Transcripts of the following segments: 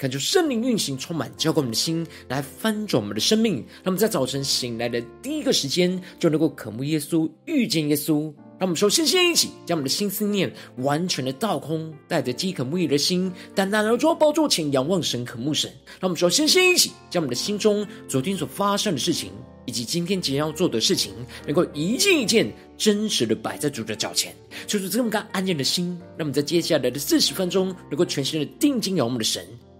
恳求圣灵运行，充满浇灌我们的心，来翻转我们的生命。让我们在早晨醒来的第一个时间，就能够渴慕耶稣，遇见耶稣。让我们首先先一起将我们的心思念完全的倒空，带着饥渴沐浴的心，单单来到宝座前仰望神、渴慕神。让我们首先先一起将我们的心中昨天所发生的事情，以及今天即将要做的事情，能够一件一件真实的摆在主的脚前，就是这么个安静的心。让我们在接下来的四十分钟，能够全心的定睛仰望我们的神。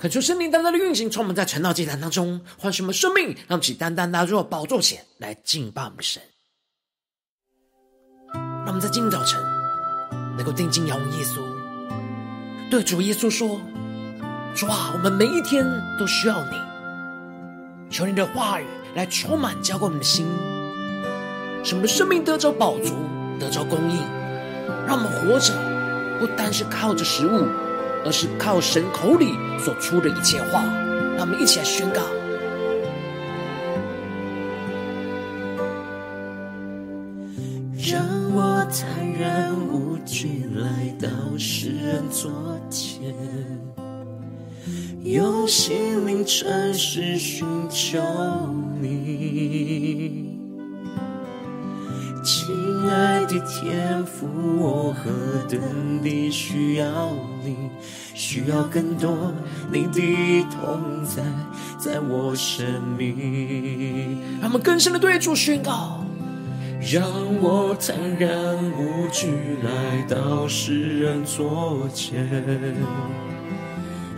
恳求圣灵单单的运行，充满在晨祷祭坛当中，唤醒我们生命，让我们起单单拿入宝座前来敬拜我们的神。让我们在今天早晨能够定睛仰望耶稣，对主耶稣说：“主啊，我们每一天都需要你，求你的话语来充满浇灌我们的心，使我们的生命得着饱足，得着供应，让我们活着不单是靠着食物。”而是靠神口里所出的一切话，让我们一起来宣告。让我坦然无惧来到世人座前，用心灵诚实寻求你。天父，我何等地需要你，需要更多你的同在，在我生命。让我们更深的对主宣告，让我坦然无惧来到世人座前，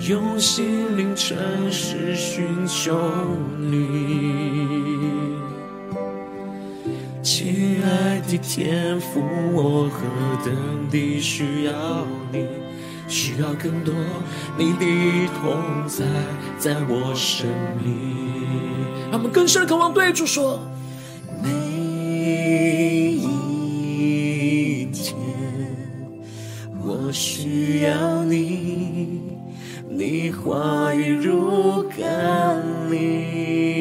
用心灵诚实寻求你。亲爱的天父，我何等地需要你，需要更多你的同在，在我生命。让我们更深的渴望对主说：每一天，我需要你，你话语如甘霖。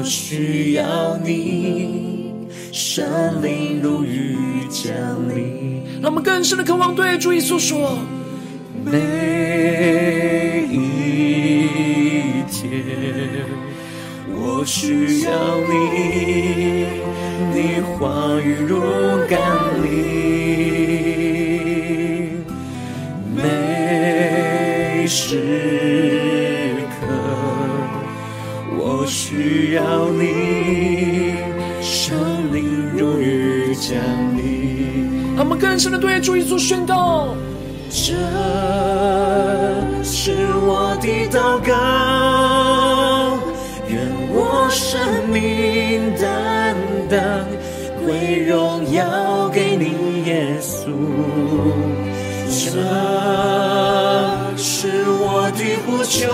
我需要你，圣灵如雨降临。让我们更深的渴望对主耶稣说：每一天，我需要你，你话语如甘霖。需要你，圣灵如雨降临。他们更深的对主耶稣宣告：这是我的祷告，愿我生命担当归荣耀给你，耶稣。这是我的呼求，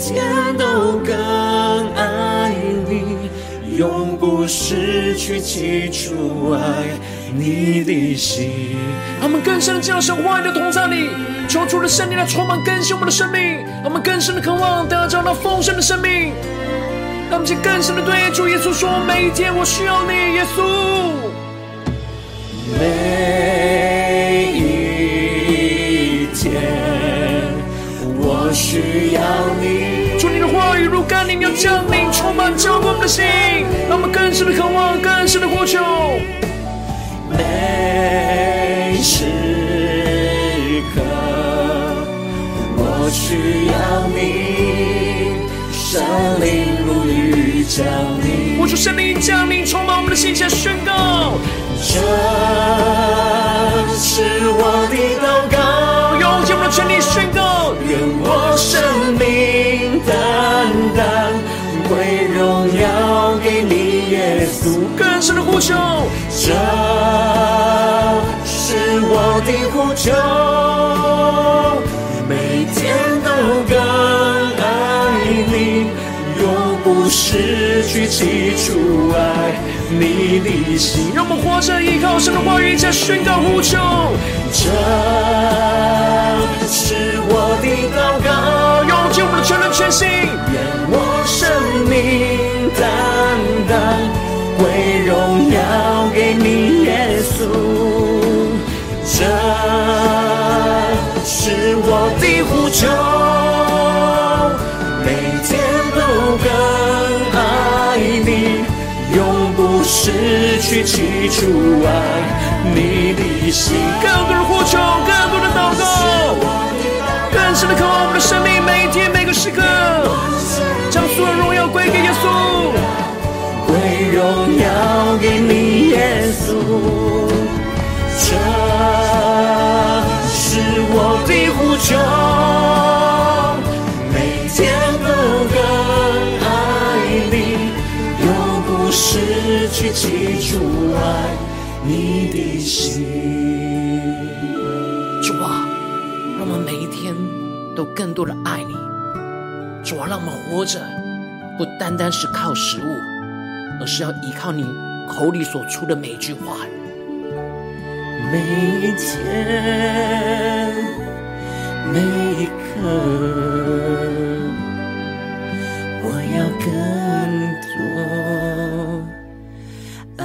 天都更爱你，永不失去起初爱你的心。让我们更深的进入神话语的同在里，求主的圣灵来充满更新我们的生命，让我们更深的渴望得着那丰盛的生命。让我们更深的对主耶稣说：每一天我需要你，耶稣。每你。主，你的话语如甘霖，要降临，充满浇灌我们的心，让我们更深的渴望，更深的呼求。每时刻我需要你，圣灵如雨降临。我主圣灵降临，充满我们的心，下宣告。这是我的祷告，用尽我们的全力宣告，生命单单归荣耀给你，耶稣。更深的呼求，这是我的呼求，每天都更爱你，永不失去起初爱你的心，让我们活着依靠神的话语，加宣告呼求。这我的祷告，用尽我的全能全心，愿我生命单单归荣耀给你，耶稣。这是我的呼求，每天都更爱你。永不失去起初爱你的心。所有荣耀归给耶稣，归荣耀给你，耶稣。这是我的呼求。每天都更爱你，用故事去起初爱你的心。主啊，让我们每一天都更多的爱你。主啊，让我们活着不单单是靠食物，而是要依靠你口里所出的每一句话。每一天，每一刻，我要更多。爱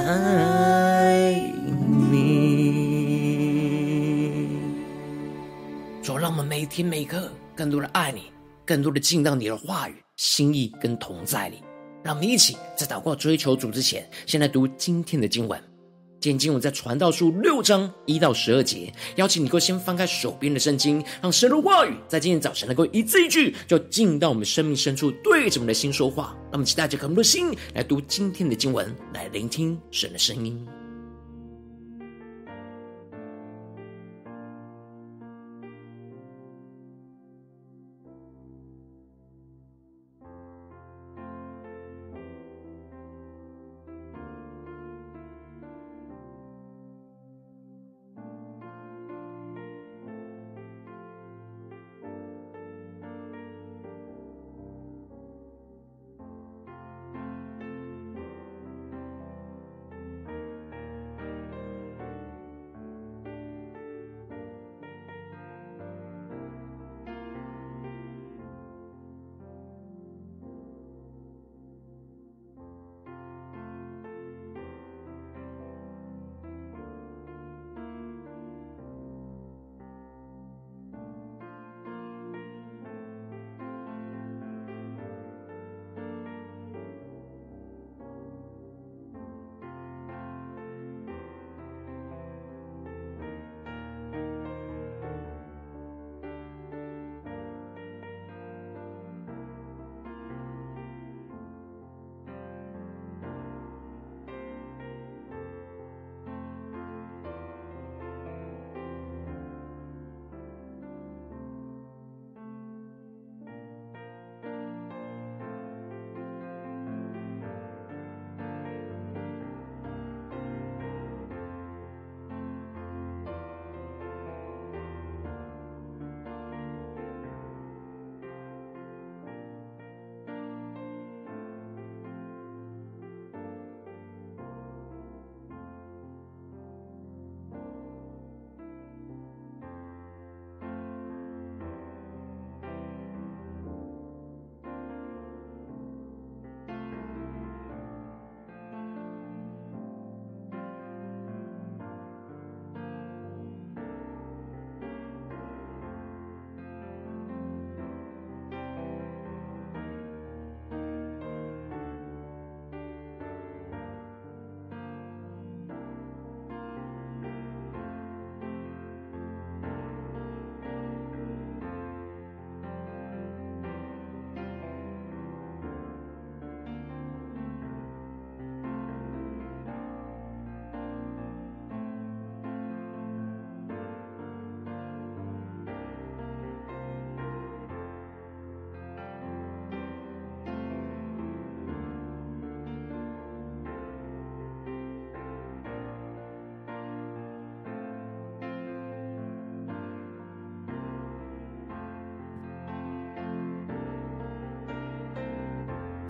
你，主，让我们每一天每一刻更多的爱你，更多的进到你的话语、心意跟同在里。让我们一起在祷告追求主之前，先来读今天的经文。今天经文在传道书六章一到十二节，邀请你够先翻开手边的圣经，让神的话语在今天早晨能够一字一句，就进到我们生命深处，对着我们的心说话。那么期待着更多的心来读今天的经文，来聆听神的声音。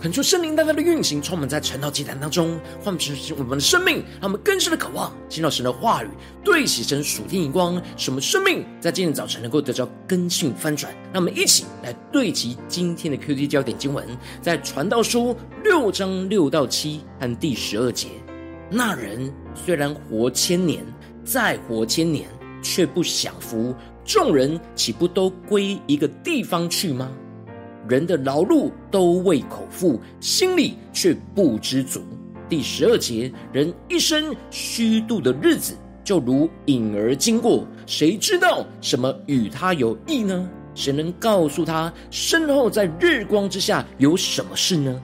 恳求圣灵大大的运行，充满在晨祷祭坛当中，唤醒我们的生命，让我们更深的渴望听到神的话语，对齐神属天眼光，使我们生命在今天早晨能够得到更新翻转。让我们一起来对齐今天的 QD 焦点经文，在传道书六章六到七和第十二节。那人虽然活千年，再活千年，却不享福，众人岂不都归一个地方去吗？人的劳碌都为口腹，心里却不知足。第十二节，人一生虚度的日子，就如影儿经过，谁知道什么与他有益呢？谁能告诉他身后在日光之下有什么事呢？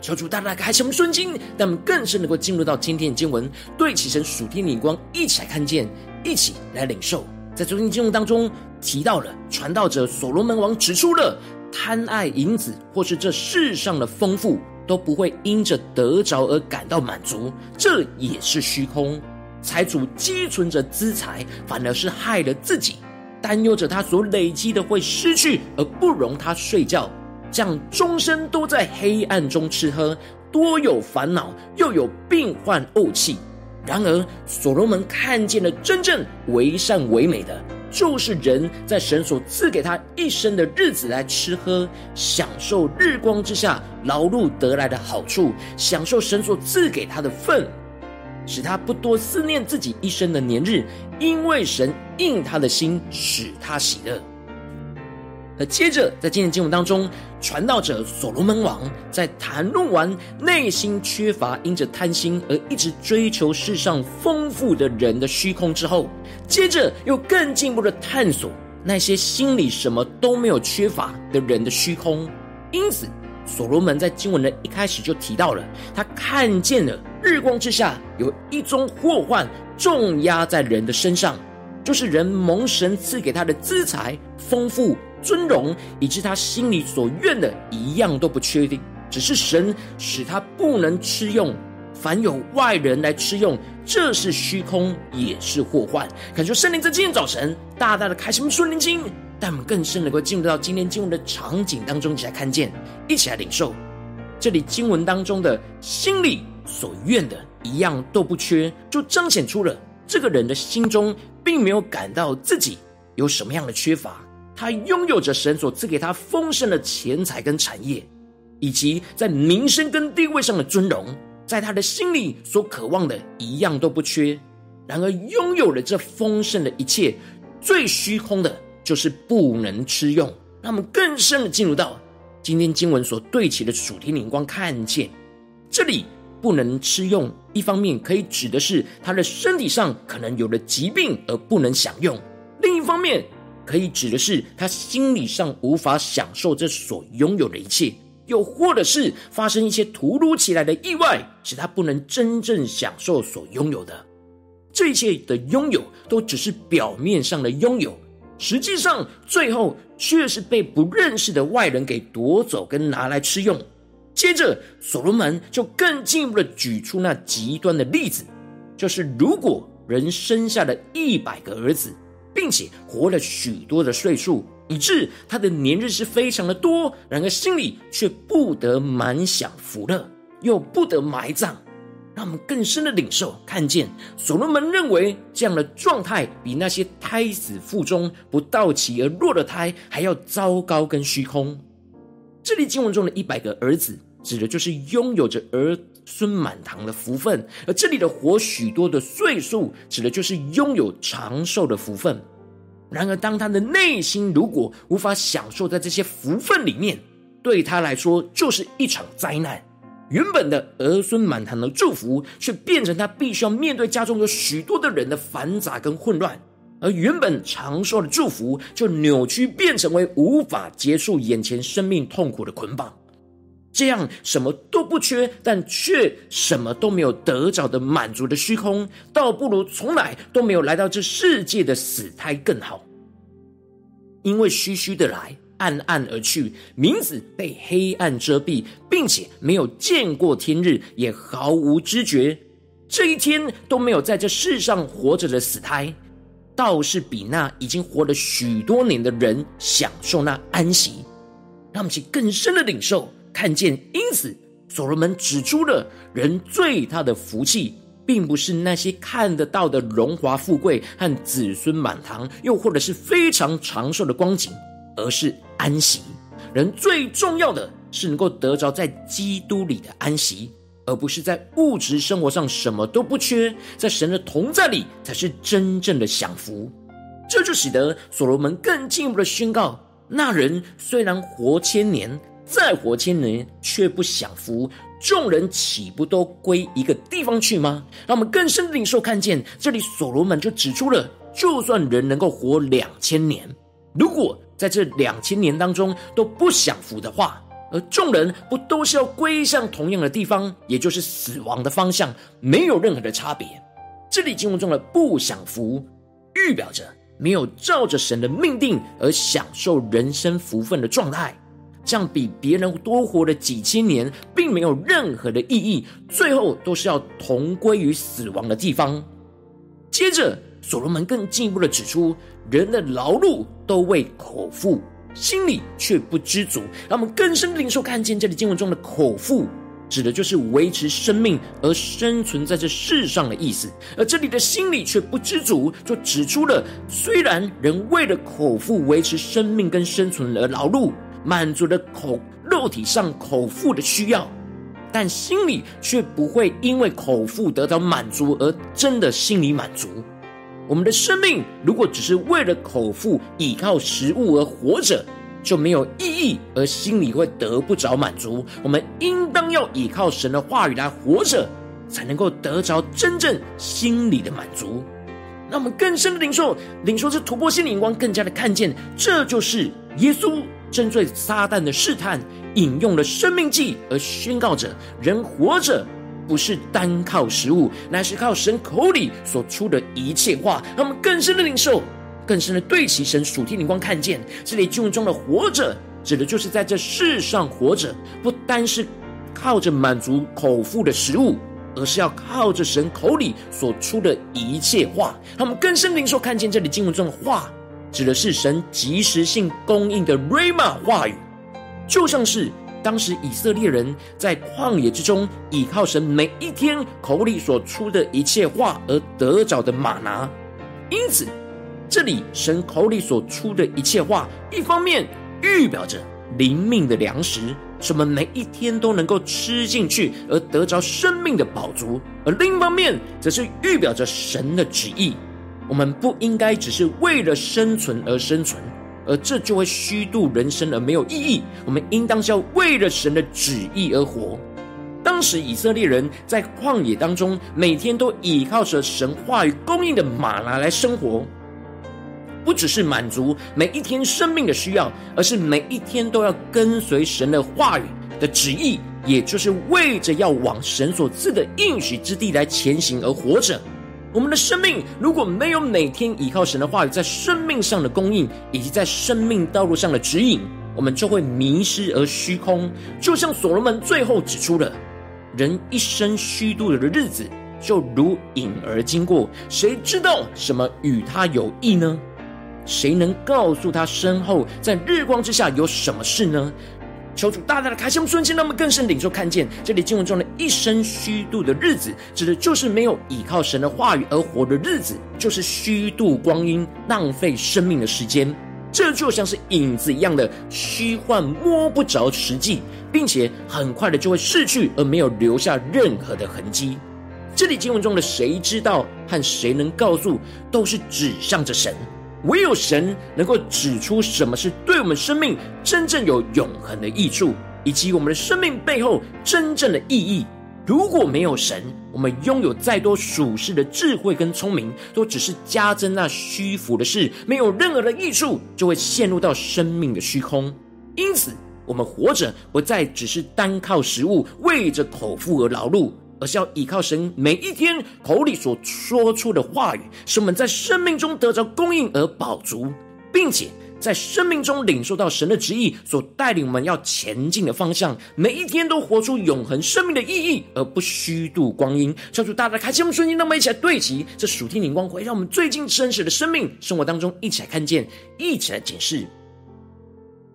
求主大大开启我们的心，让我们更深能够进入到今天的经文，对齐神属天的光，一起来看见，一起来领受。在昨天经文当中提到了传道者所罗门王指出了贪爱银子或是这世上的丰富都不会因着得着而感到满足，这也是虚空。财主积存着资财，反而是害了自己，担忧着他所累积的会失去，而不容他睡觉，这样终身都在黑暗中吃喝，多有烦恼，又有病患怄气。然而，所罗门看见了真正为善为美的，就是人在神所赐给他一生的日子来吃喝，享受日光之下劳碌得来的好处，享受神所赐给他的份，使他不多思念自己一生的年日，因为神应他的心，使他喜乐。而接着，在今天经文当中，传道者所罗门王在谈论完内心缺乏，因着贪心而一直追求世上丰富的人的虚空之后，接着又更进一步的探索那些心里什么都没有缺乏的人的虚空。因此，所罗门在经文的一开始就提到了，他看见了日光之下有一宗祸患重压在人的身上，就是人蒙神赐给他的资财丰富。尊荣，以致他心里所愿的一样都不确定，只是神使他不能吃用。凡有外人来吃用，这是虚空，也是祸患。感觉圣灵在今天早晨大大的开启我们属灵经，但我们更深能够进入到今天经文的场景当中，一起来看见，一起来领受。这里经文当中的心里所愿的一样都不缺，就彰显出了这个人的心中并没有感到自己有什么样的缺乏。他拥有着神所赐给他丰盛的钱财跟产业，以及在名声跟地位上的尊荣，在他的心里所渴望的一样都不缺。然而，拥有了这丰盛的一切，最虚空的就是不能吃用。让我们更深的进入到今天经文所对齐的主题灵光，看见这里不能吃用，一方面可以指的是他的身体上可能有了疾病而不能享用；另一方面，可以指的是他心理上无法享受这所拥有的一切，又或者是发生一些突如其来的意外，使他不能真正享受所拥有的。这一切的拥有都只是表面上的拥有，实际上最后却是被不认识的外人给夺走跟拿来吃用。接着，所罗门就更进一步的举出那极端的例子，就是如果人生下了一百个儿子。并且活了许多的岁数，以致他的年日是非常的多，然而心里却不得满享福乐，又不得埋葬，让我们更深的领受看见。所罗门认为这样的状态比那些胎死腹中不到期而落的胎还要糟糕跟虚空。这里经文中的一百个儿子，指的就是拥有着儿孙满堂的福分，而这里的活许多的岁数，指的就是拥有长寿的福分。然而，当他的内心如果无法享受在这些福分里面，对他来说就是一场灾难。原本的儿孙满堂的祝福，却变成他必须要面对家中有许多的人的繁杂跟混乱；而原本长寿的祝福，就扭曲变成为无法结束眼前生命痛苦的捆绑。这样什么都不缺，但却什么都没有得着的满足的虚空，倒不如从来都没有来到这世界的死胎更好。因为虚虚的来，暗暗而去，名字被黑暗遮蔽，并且没有见过天日，也毫无知觉。这一天都没有在这世上活着的死胎，倒是比那已经活了许多年的人享受那安息。让我们去更深的领受。看见。因此，所罗门指出了人最大的福气，并不是那些看得到的荣华富贵和子孙满堂，又或者是非常长寿的光景，而是安息。人最重要的是能够得着。在基督里的安息。而不是在物质生活上什么都不缺，在神的同在里才是真正的享福。这就使得所罗门更进一步的宣告：那人虽然活千年，再活千年，却不享福，众人岂不都归一个地方去吗？让我们更深的领受看见，这里所罗门就指出了，就算人能够活两千年，如果在这两千年当中都不享福的话，而众人不都是要归向同样的地方，也就是死亡的方向，没有任何的差别。这里经文中的不享福，预表着没有照着神的命定而享受人生福分的状态，这样比别人多活了几千年，并没有任何的意义，最后都是要同归于死亡的地方。接着，所罗门更进一步的指出，人的劳碌都为口腹。心里却不知足，让我们更深的领受看见这里经文中的口腹，指的就是维持生命而生存在这世上的意思。而这里的心里却不知足，就指出了虽然人为了口腹维持生命跟生存而劳碌，满足了口肉体上口腹的需要，但心里却不会因为口腹得到满足而真的心里满足。我们的生命如果只是为了口腹依靠食物而活着，就没有意义，而心里会得不着满足。我们应当要依靠神的话语来活着，才能够得着真正心里的满足。让我们更深的领受，领受这突破性的眼光，更加的看见，这就是耶稣针对撒旦的试探，引用了生命记而宣告着：人活着。不是单靠食物，乃是靠神口里所出的一切话。让我们更深的领受，更深的对齐神属天灵光，看见这里经文中的活着，指的就是在这世上活着，不单是靠着满足口腹的食物，而是要靠着神口里所出的一切话。他们更深领受，看见这里经文中的话，指的是神即时性供应的瑞玛话语，就像是。当时以色列人在旷野之中，倚靠神每一天口里所出的一切话而得着的玛拿。因此，这里神口里所出的一切话，一方面预表着灵命的粮食，使我们每一天都能够吃进去而得着生命的宝足；而另一方面，则是预表着神的旨意。我们不应该只是为了生存而生存。而这就会虚度人生而没有意义。我们应当是要为了神的旨意而活。当时以色列人在旷野当中，每天都倚靠着神话语供应的马拉来生活，不只是满足每一天生命的需要，而是每一天都要跟随神的话语的旨意，也就是为着要往神所赐的应许之地来前行而活着。我们的生命如果没有每天依靠神的话语，在生命上的供应，以及在生命道路上的指引，我们就会迷失而虚空。就像所罗门最后指出了，人一生虚度的日子，就如影而经过，谁知道什么与他有益呢？谁能告诉他身后在日光之下有什么事呢？求主大大的开箱瞬间，让我们更深领受看见这里经文中的一生虚度的日子，指的就是没有依靠神的话语而活的日子，就是虚度光阴、浪费生命的时间。这就像是影子一样的虚幻，摸不着实际，并且很快的就会逝去，而没有留下任何的痕迹。这里经文中的谁知道和谁能告诉，都是指向着神。唯有神能够指出什么是对我们生命真正有永恒的益处，以及我们的生命背后真正的意义。如果没有神，我们拥有再多属世的智慧跟聪明，都只是加增那虚浮的事，没有任何的益处，就会陷入到生命的虚空。因此，我们活着不再只是单靠食物，为着口腹而劳碌。而是要依靠神每一天口里所说出的话语，使我们在生命中得着供应而饱足，并且在生命中领受到神的旨意所带领我们要前进的方向，每一天都活出永恒生命的意义，而不虚度光阴。求主大大开启我们瞬间，让我们一起来对齐这属天灵光，会让我们最近真实的生命生活当中一起来看见，一起来检视。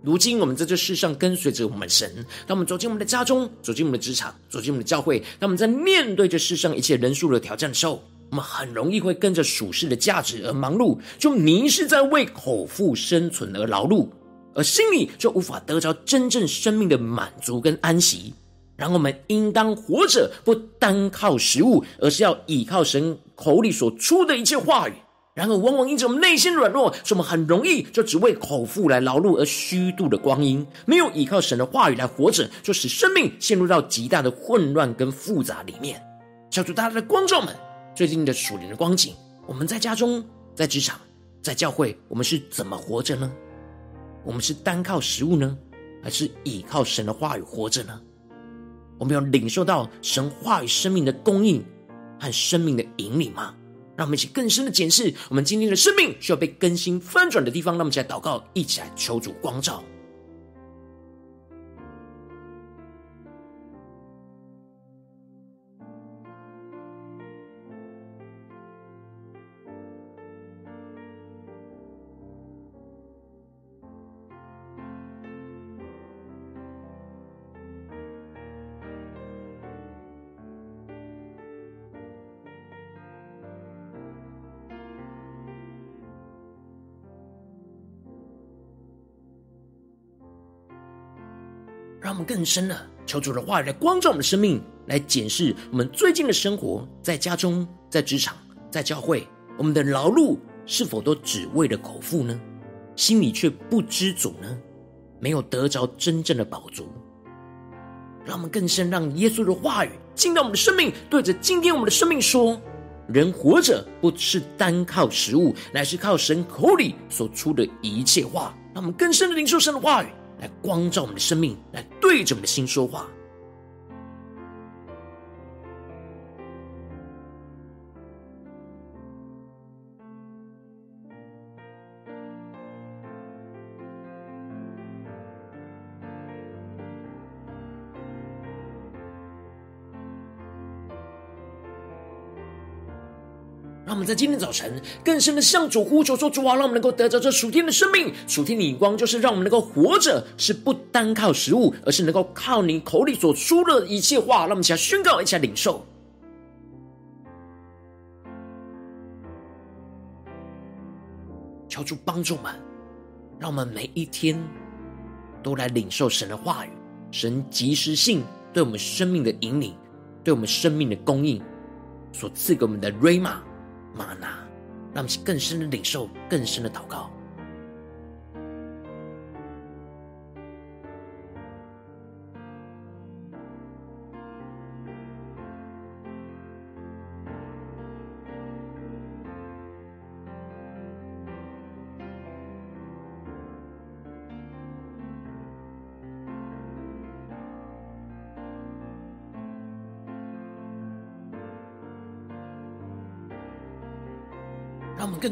如今我们在这世上跟随着我们神，当我们走进我们的家中，走进我们的职场，走进我们的教会，当我们在面对这世上一切人数的挑战时候，我们很容易会跟着属世的价值而忙碌，就迷失在为口腹生存而劳碌，而心里就无法得着真正生命的满足跟安息。然后我们应当活着，不单靠食物，而是要倚靠神口里所出的一切话语。然而，往往因着我们内心软弱，使我们很容易就只为口腹来劳碌而虚度的光阴，没有依靠神的话语来活着，就使生命陷入到极大的混乱跟复杂里面。求主大家的观众们，最近的属灵的光景，我们在家中、在职场、在教会，我们是怎么活着呢？我们是单靠食物呢，还是依靠神的话语活着呢？我们要领受到神话语生命的供应和生命的引领吗？让我们一起更深的检视我们今天的生命需要被更新翻转的地方。让我们一起来祷告，一起来求主光照。让我们更深的求主的话语来光照我们的生命，来检视我们最近的生活，在家中、在职场、在教会，我们的劳碌是否都只为了口腹呢？心里却不知足呢？没有得着真正的饱足。让我们更深让耶稣的话语进到我们的生命，对着今天我们的生命说：人活着不是单靠食物，乃是靠神口里所出的一切话。让我们更深的领受神的话语。来光照我们的生命，来对着我们的心说话。在今天早晨更深的向主呼求说：“主啊，让我们能够得着这属天的生命。属天的眼光就是让我们能够活着，是不单靠食物，而是能够靠你口里所出的一切话。”让我们一起来宣告，一起来领受。求主帮助我们，让我们每一天都来领受神的话语，神及时性对我们生命的引领，对我们生命的供应所赐给我们的瑞玛玛。娜，让我们更深的领受，更深的祷告。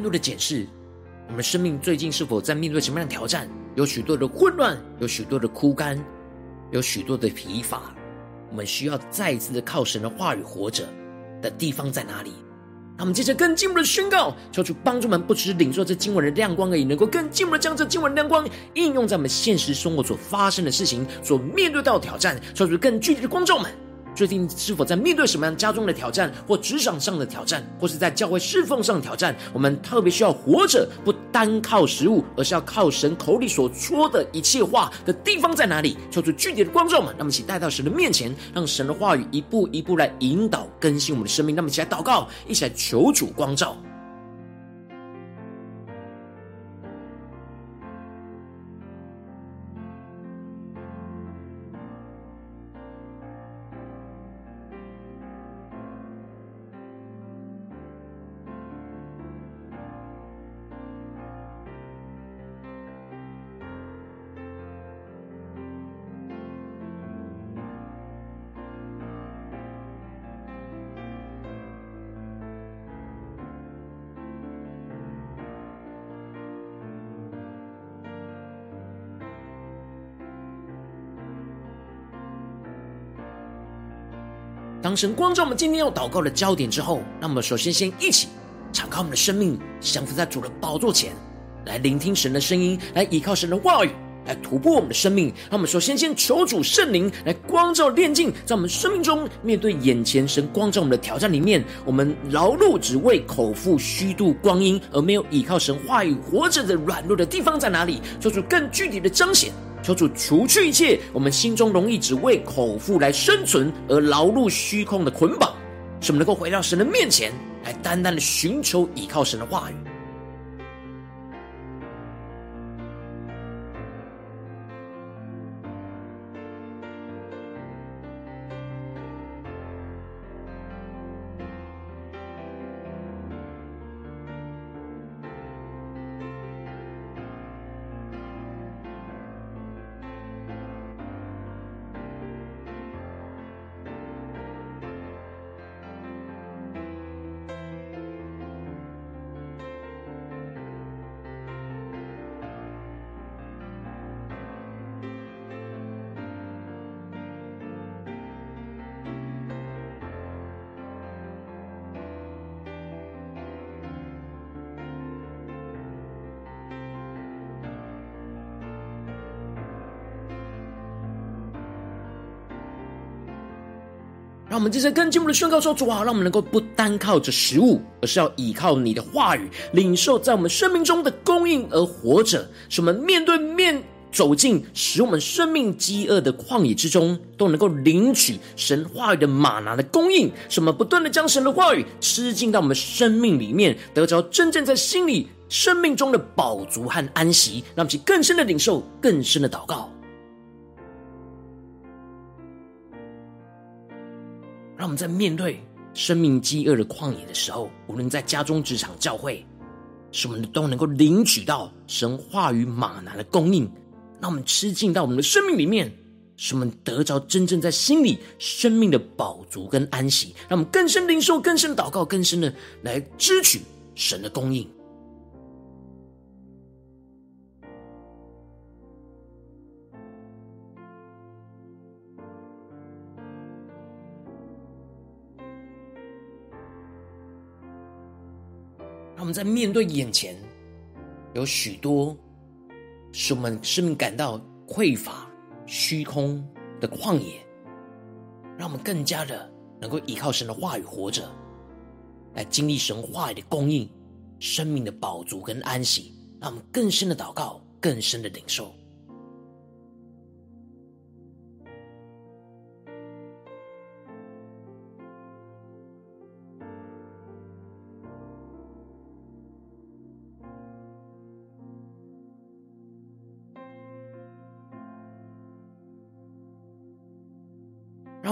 更多的检视，我们生命最近是否在面对什么样的挑战？有许多的混乱，有许多的枯干，有许多的疲乏。我们需要再一次的靠神的话语活着的地方在哪里？让我们接着更进一步的宣告，求主帮助们，不只是领受这经文的亮光而已，能够更进一步的将这经文的亮光应用在我们现实生活所发生的事情，所面对到的挑战，求主更具体的光照们。最近是否在面对什么样家中的挑战，或职场上的挑战，或是在教会侍奉上的挑战？我们特别需要活着，不单靠食物，而是要靠神口里所说的一切话的地方在哪里？求出具体的光照嘛？那么，请带到神的面前，让神的话语一步一步来引导更新我们的生命。那么一起来祷告，一起来求主光照。当神光照我们今天要祷告的焦点之后，那我们首先先一起敞开我们的生命，降服在主的宝座前，来聆听神的声音，来依靠神的话语，来突破我们的生命。让我们首先先求主圣灵来光照炼净，在我们生命中面对眼前神光照我们的挑战里面，我们劳碌只为口腹虚度光阴，而没有依靠神话语活着的软弱的地方在哪里？求主更具体的彰显，求主除去一切我们心中容易只为口腹来生存而劳碌虚空的捆绑，使我们能够回到神的面前来，单单的寻求倚靠神的话语。我们接着更进一步的宣告说：“主啊，让我们能够不单靠着食物，而是要依靠你的话语，领受在我们生命中的供应而活着。什么面对面走进使我们生命饥饿的旷野之中，都能够领取神话语的马拿的供应。什么不断的将神的话语吃进到我们生命里面，得着真正在心里生命中的饱足和安息，让其更深的领受，更深的祷告。”让我们在面对生命饥饿的旷野的时候，无论在家中、职场、教会，使我们都能够领取到神话语吗哪的供应，让我们吃进到我们的生命里面，使我们得着真正在心里生命的饱足跟安息，让我们更深领受、更深祷告、更深的来支取神的供应。在面对眼前有许多使我们生命感到匮乏、虚空的旷野，让我们更加的能够依靠神的话语活着，来经历神话语的供应、生命的宝足跟安息，让我们更深的祷告、更深的领受。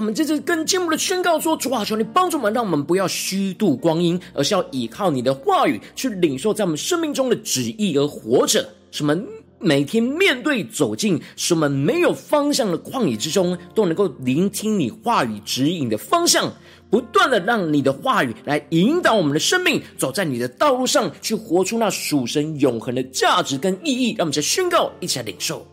们接着更进一步的宣告说：主啊，求你帮助我们，让我们不要虚度光阴，而是要依靠你的话语去领受在我们生命中的旨意而活着。什么每天面对走进什么没有方向的旷野之中，都能够聆听你话语指引的方向，不断的让你的话语来引导我们的生命，走在你的道路上，去活出那属神永恒的价值跟意义。让我们再宣告，一起来领受。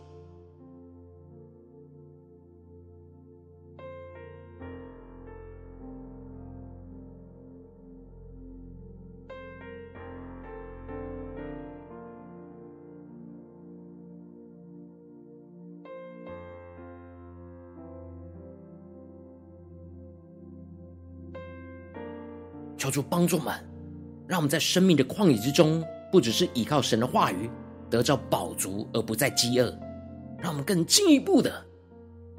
求主帮助我们，让我们在生命的旷野之中，不只是依靠神的话语得着饱足，而不再饥饿；让我们更进一步的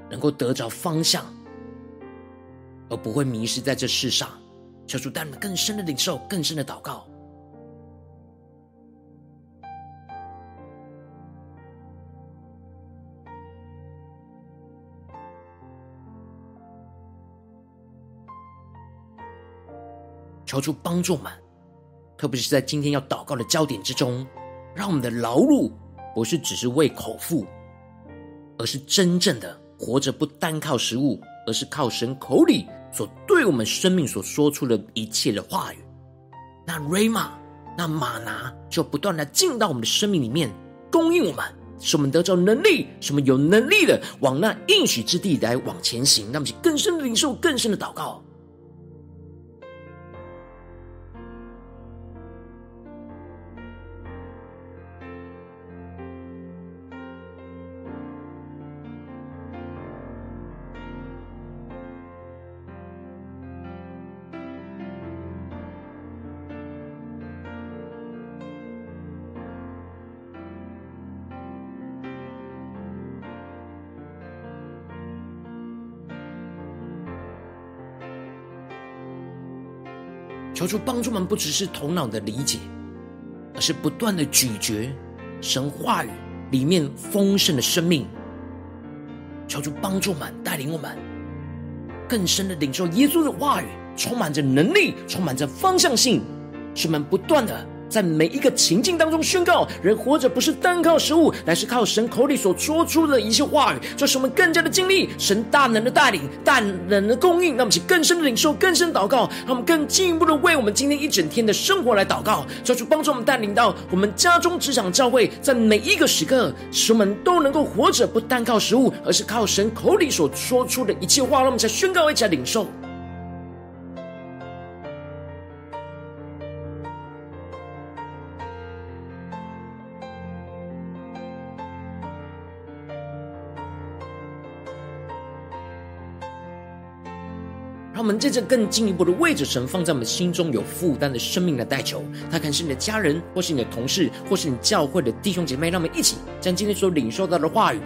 能够得着方向，而不会迷失在这世上。求主带我们更深的领受，更深的祷告。求主帮助我们，特别是在今天要祷告的焦点之中，让我们的劳碌不是只是为口腹，而是真正的活着，不单靠食物，而是靠神口里所对我们生命所说出的一切的话语。那瑞玛，那马拿，就不断的进到我们的生命里面，供应我们，使我们得着能力，使我们有能力的往那应许之地来往前行。那么，更深的领受，更深的祷告。主帮助我们，不只是头脑的理解，而是不断的咀嚼神话语里面丰盛的生命。求主帮助我们，带领我们更深的领受耶稣的话语，充满着能力，充满着方向性，使我们不断的。在每一个情境当中宣告，人活着不是单靠食物，乃是靠神口里所说出的一切话语，这是我们更加的经历神大能的带领、大能的供应，让我们去更深的领受、更深祷告，让我们更进一步的为我们今天一整天的生活来祷告，求主帮助我们带领到我们家中、职场、教会，在每一个时刻，使我们都能够活着不单靠食物，而是靠神口里所说出的一切话，让我们才宣告，一起领受。们在这更进一步的为着神放在我们心中有负担的生命来代求，他可能是你的家人，或是你的同事，或是你教会的弟兄姐妹。让我们一起将今天所领受到的话语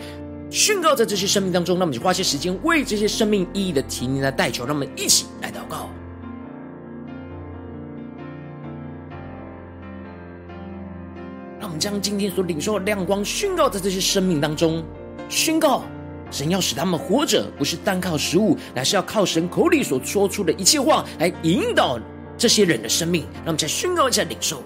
宣告在这些生命当中。让我们花些时间为这些生命意义的提名来代求。让我们一起来祷告。让我们将今天所领受的亮光宣告在这些生命当中，宣告。神要使他们活着，不是单靠食物，乃是要靠神口里所说出的一切话来引导这些人的生命。让我们再宣告一下领受。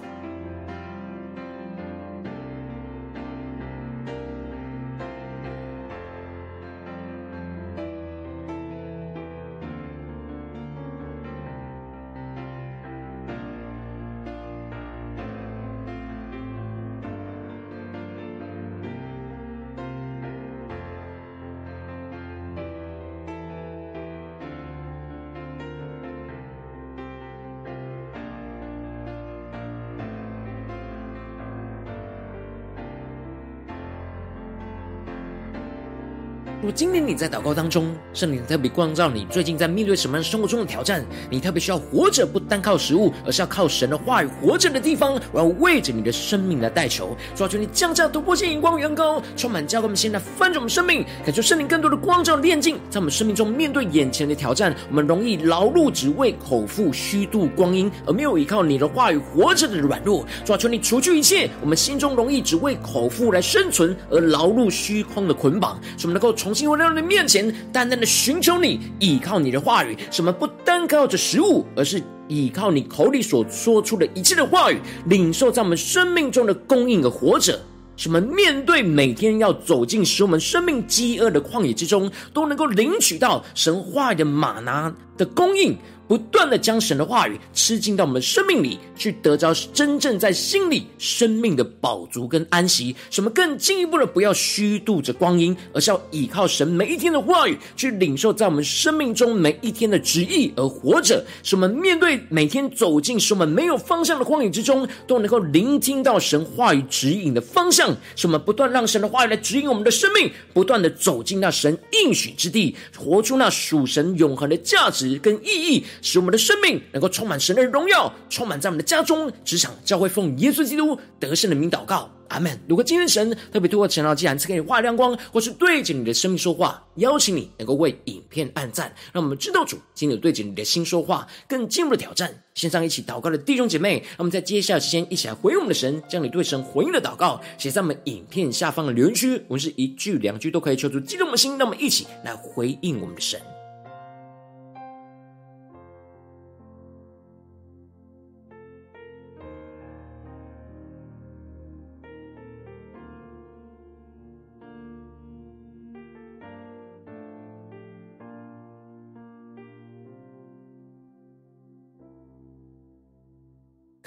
如果今天你在祷告当中，圣灵特别光照你，最近在面对什么样生活中的挑战？你特别需要活着，不单靠食物，而是要靠神的话语活着的地方。我要为着你的生命来代求，抓住你降下突破性眼光与恩膏，充满教给我们，现在翻转我们生命，感受圣灵更多的光照炼净，在我们生命中面对眼前的挑战，我们容易劳碌只为口腹虚度光阴，而没有依靠你的话语活着的软弱。抓住你除去一切我们心中容易只为口腹来生存而劳碌虚空的捆绑，使我们能够从重新回到你的面前，淡淡的寻求你，依靠你的话语。什么不单靠着食物，而是依靠你口里所说出的一切的话语，领受在我们生命中的供应而活着。什么面对每天要走进使我们生命饥饿的旷野之中，都能够领取到神话语的玛拿的供应。不断的将神的话语吃进到我们生命里，去得着真正在心里生命的饱足跟安息。什么更进一步的，不要虚度着光阴，而是要依靠神每一天的话语，去领受在我们生命中每一天的旨意而活着。使我们面对每天走进使我们没有方向的荒野之中，都能够聆听到神话语指引的方向。使我们不断让神的话语来指引我们的生命，不断的走进那神应许之地，活出那属神永恒的价值跟意义。使我们的生命能够充满神的荣耀，充满在我们的家中、职场、教会，奉耶稣基督得胜的名祷告，阿门。如果今天神特别透过晨祷祭坛赐给你画亮光，或是对着你的生命说话，邀请你能够为影片按赞，让我们知道主今天有对着你的心说话，更进一步的挑战。线上一起祷告的弟兄姐妹，让我们在接下来时间一起来回应我们的神，将你对神回应的祷告写在我们影片下方的留言区，我们是一句两句都可以求主激动的心，让我们一起来回应我们的神。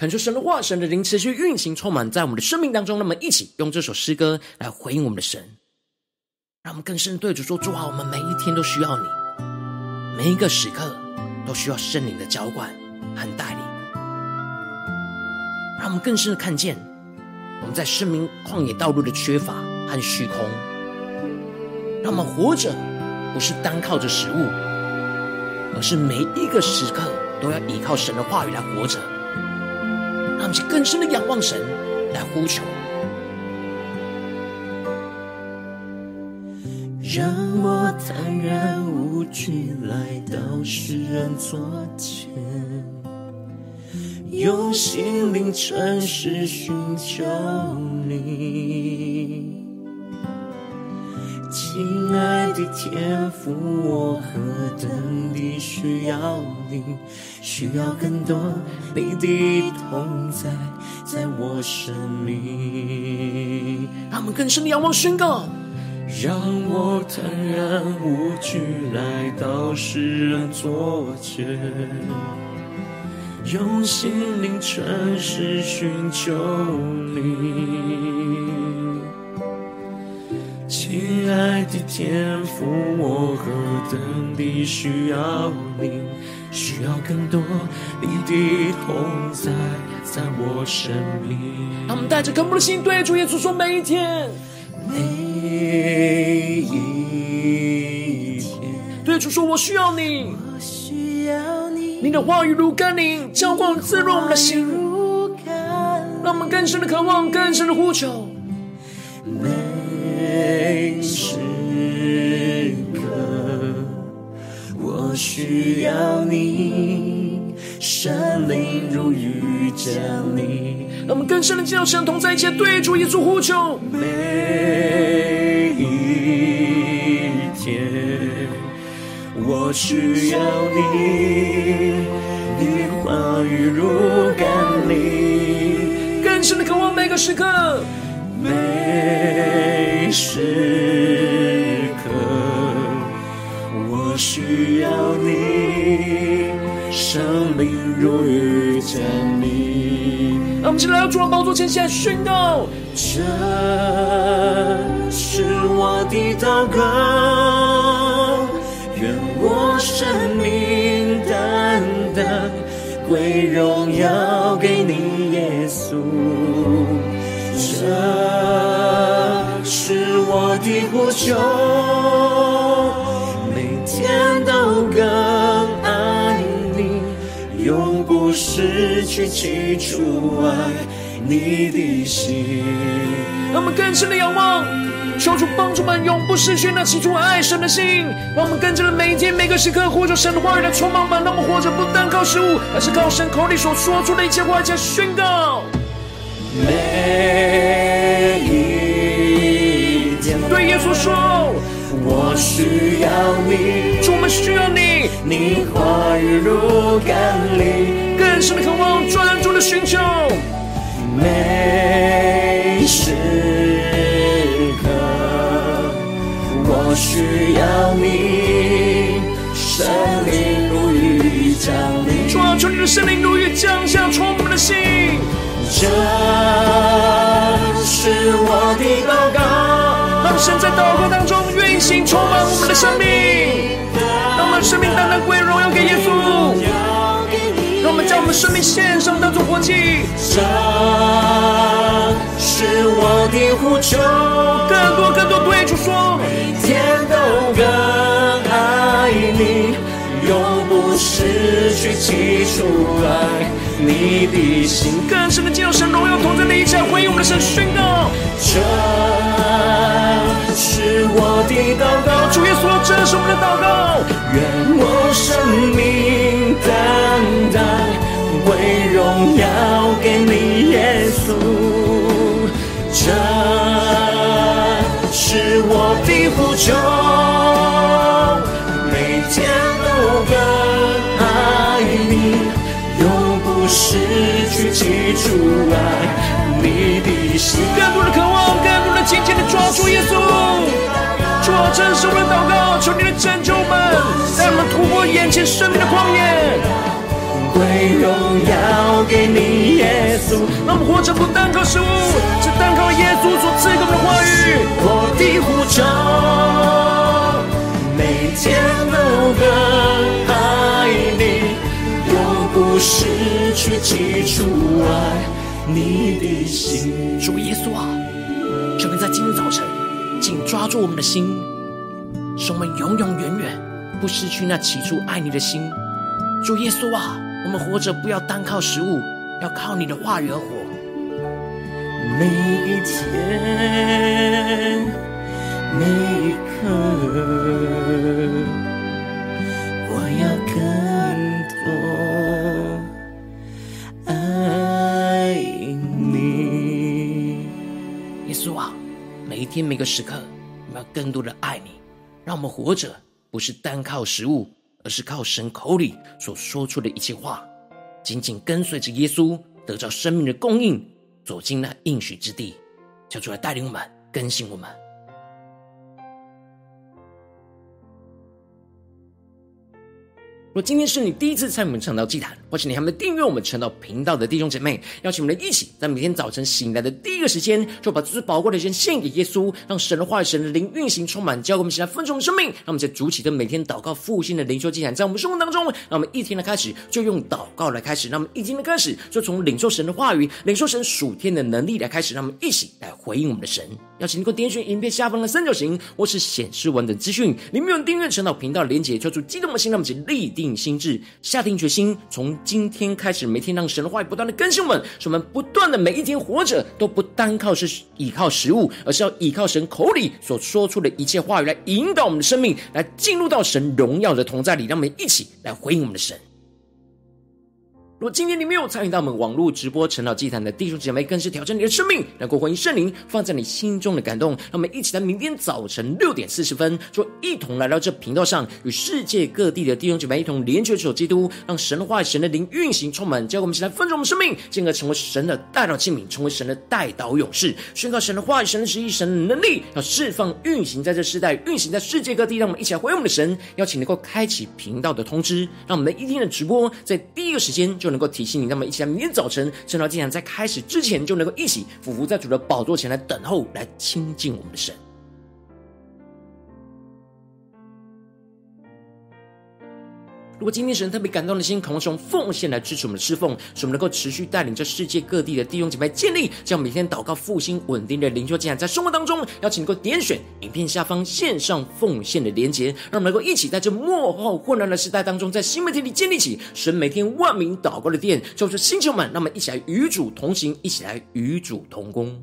恳求神的话，神的灵持续运行，充满在我们的生命当中。那么，一起用这首诗歌来回应我们的神，让我们更深对主说：主啊，我们每一天都需要你，每一个时刻都需要圣灵的浇灌和带领。让我们更深的看见我们在生命旷野道路的缺乏和虚空。让我们活着不是单靠着食物，而是每一个时刻都要依靠神的话语来活着。让我们更深的仰望神，来呼求。让我坦然无惧来到世人座前，用心灵诚实寻求你。亲爱的天父，我何等地需要你，需要更多你的同在，在我生命。让我们更深的仰望宣告，让我坦然无惧来到世人座前，用心灵诚实寻求你。亲爱的天父，我何等地需要你，需要更多你的同在，在我生命。让我们带着渴慕的心，对主耶稣说：每一天，每一天，对主说：我需要你，我需要你，你的话语如甘霖，浇灌滋润我们的心，让我们更深的渴望，更深的呼求。每时刻，我需要你，神灵如雨降临。让我们更深的进入神同在一起，对主耶稣呼求。每一天，我需要你，你话语如甘霖。更深的渴望每个时刻。每时刻，我需要你，生命如遇见你。让我们起来，要主的宝座前下宣告：这是我的祷告，愿我生命单单归荣耀给你，耶稣。这是我的呼求，去起初爱你的心。让我们更深的仰望，求主帮助们，永不失去那起初爱神的心。让我们跟着每一天每个时刻，呼求神的话语来充满吧。让我们活着不单靠食物，而是靠神口里所说出的一切话语宣告。每一天，对耶稣说：“我需要你，我们需要你，你话语如甘霖，更深的渴望，专注的寻求。每时刻，我需要你，圣灵如雨降临，主啊，求你的圣灵如雨降下，充满我们的心。”这是我的祷告，让神在祷告当中运行，充满我们的生命，让我们生命单单归荣耀给耶稣，生命献上当作活祭。这是我的呼求，更多更多对主说，每天都更爱你，永不失去起初爱。你的心更深的进入神荣耀同在的一切，回应我们的神宣告。这是我的祷告，主耶稣，这是我们的祷告。愿我生命单单为荣耀给你，耶稣。这是我的呼求，每天都更爱你。永不失去起初爱你的心，更多的渴望，更多的紧紧的抓住耶稣。主啊，这是我们的祷告，求你的拯救们，让我们突破眼前生命的旷野，归荣耀给你，耶稣。让我们活着不单靠食物，只单靠耶稣所赐给我们的话语。我的呼求，每天都更爱你。不失去起初爱你的心，主耶稣啊，求你在今日早晨紧抓住我们的心，使我们永永远远不失去那起初爱你的心。主耶稣啊，我们活着不要单靠食物，要靠你的话语而活。每一天，每一刻，我要更多。爱你。耶稣啊，每一天，每个时刻，我们要更多的爱你，让我们活着不是单靠食物。而是靠神口里所说出的一切话，紧紧跟随着耶稣，得到生命的供应，走进那应许之地，求主来带领我们，更新我们。若今天是你第一次参与我们成道祭坛，或是你还没订阅我们成道频道的弟兄姐妹，邀请我们一起，在每天早晨醒来的第一个时间，就把最宝贵的时间献给耶稣，让神的话语、神的灵运行充满，教给我们，起来分盛生命。让我们在主起的每天祷告复兴的灵修祭坛，在我们生活当中，让我们一天的开始就用祷告来开始，让我们一天的开始就从领受神的话语、领受神属天的能力来开始，让我们一起来回应我们的神。邀请你给我点选影片下方的三角形，或是显示完整资讯，里面有订阅陈祷频道连结，跳出激动的心，让我们立定心智，下定决心，从今天开始，每天让神的话语不断的更新我们，使我们不断的每一天活着，都不单靠是依靠食物，而是要依靠神口里所说出的一切话语来引导我们的生命，来进入到神荣耀的同在里，让我们一起来回应我们的神。如果今天你没有参与到我们网络直播晨祷祭坛的弟兄姐妹，更是挑战你的生命，能够回应圣灵放在你心中的感动。让我们一起在明天早晨六点四十分，就一同来到这频道上，与世界各地的弟兄姐妹一同连接主基督，让神的话语、神的灵运行充满，教我们一起来分盛我们生命，进而成为神的代祷器皿，成为神的代祷勇士，宣告神的话语、神的旨意、神的能力，要释放运行在这世代，运行在世界各地。让我们一起来回应我们的神，邀请能够开启频道的通知，让我们的一天的直播在第一个时间就。能够提醒你，那么一起来，明天早晨圣道竟然在开始之前，就能够一起俯伏在主的宝座前来等候，来亲近我们的神。如果今天神特别感动的心，渴望从奉献来支持我们的侍奉，使我们能够持续带领着世界各地的弟兄姐妹建立这样每天祷告复兴稳定的灵修祭坛，在生活当中，邀请能够点选影片下方线上奉献的连结，让我们能够一起在这末后混乱的时代当中，在新媒体里建立起神每天万名祷告的殿，就是星球们，让我们一起来与主同行，一起来与主同工。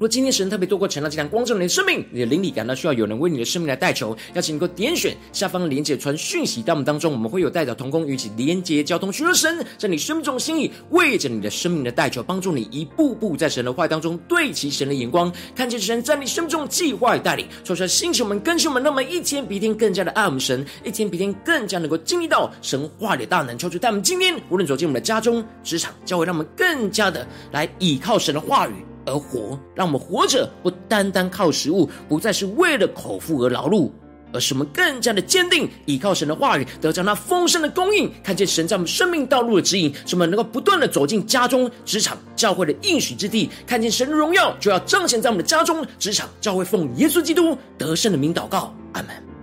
若今天神特别多过晨祷祭坛光照你的生命，你的灵里感到需要有人为你的生命来代求，邀请你能够点选下方的连结传讯息到我们当中，我们会有代表同工与一起连结交通，寻求神在你生命中的心意，为着你的生命的代求，帮助你一步步在神的话当中对齐神的眼光，看见神在你生命中的计划与带领，说出来星球们更新们，让我们一天比一天更加的爱我们神，一天比一天更加能够经历到神话里的大能，求主带我们今天无论走进我们的家中、职场、教会，让我们更加的来倚靠神的话语。而活，让我们活着不单单靠食物，不再是为了口腹而劳碌，而是我们更加的坚定，依靠神的话语，得着那丰盛的供应，看见神在我们生命道路的指引，使我们能够不断的走进家中、职场、教会的应许之地，看见神的荣耀就要彰显在我们的家中、职场、教会，奉耶稣基督得胜的名祷告，阿门。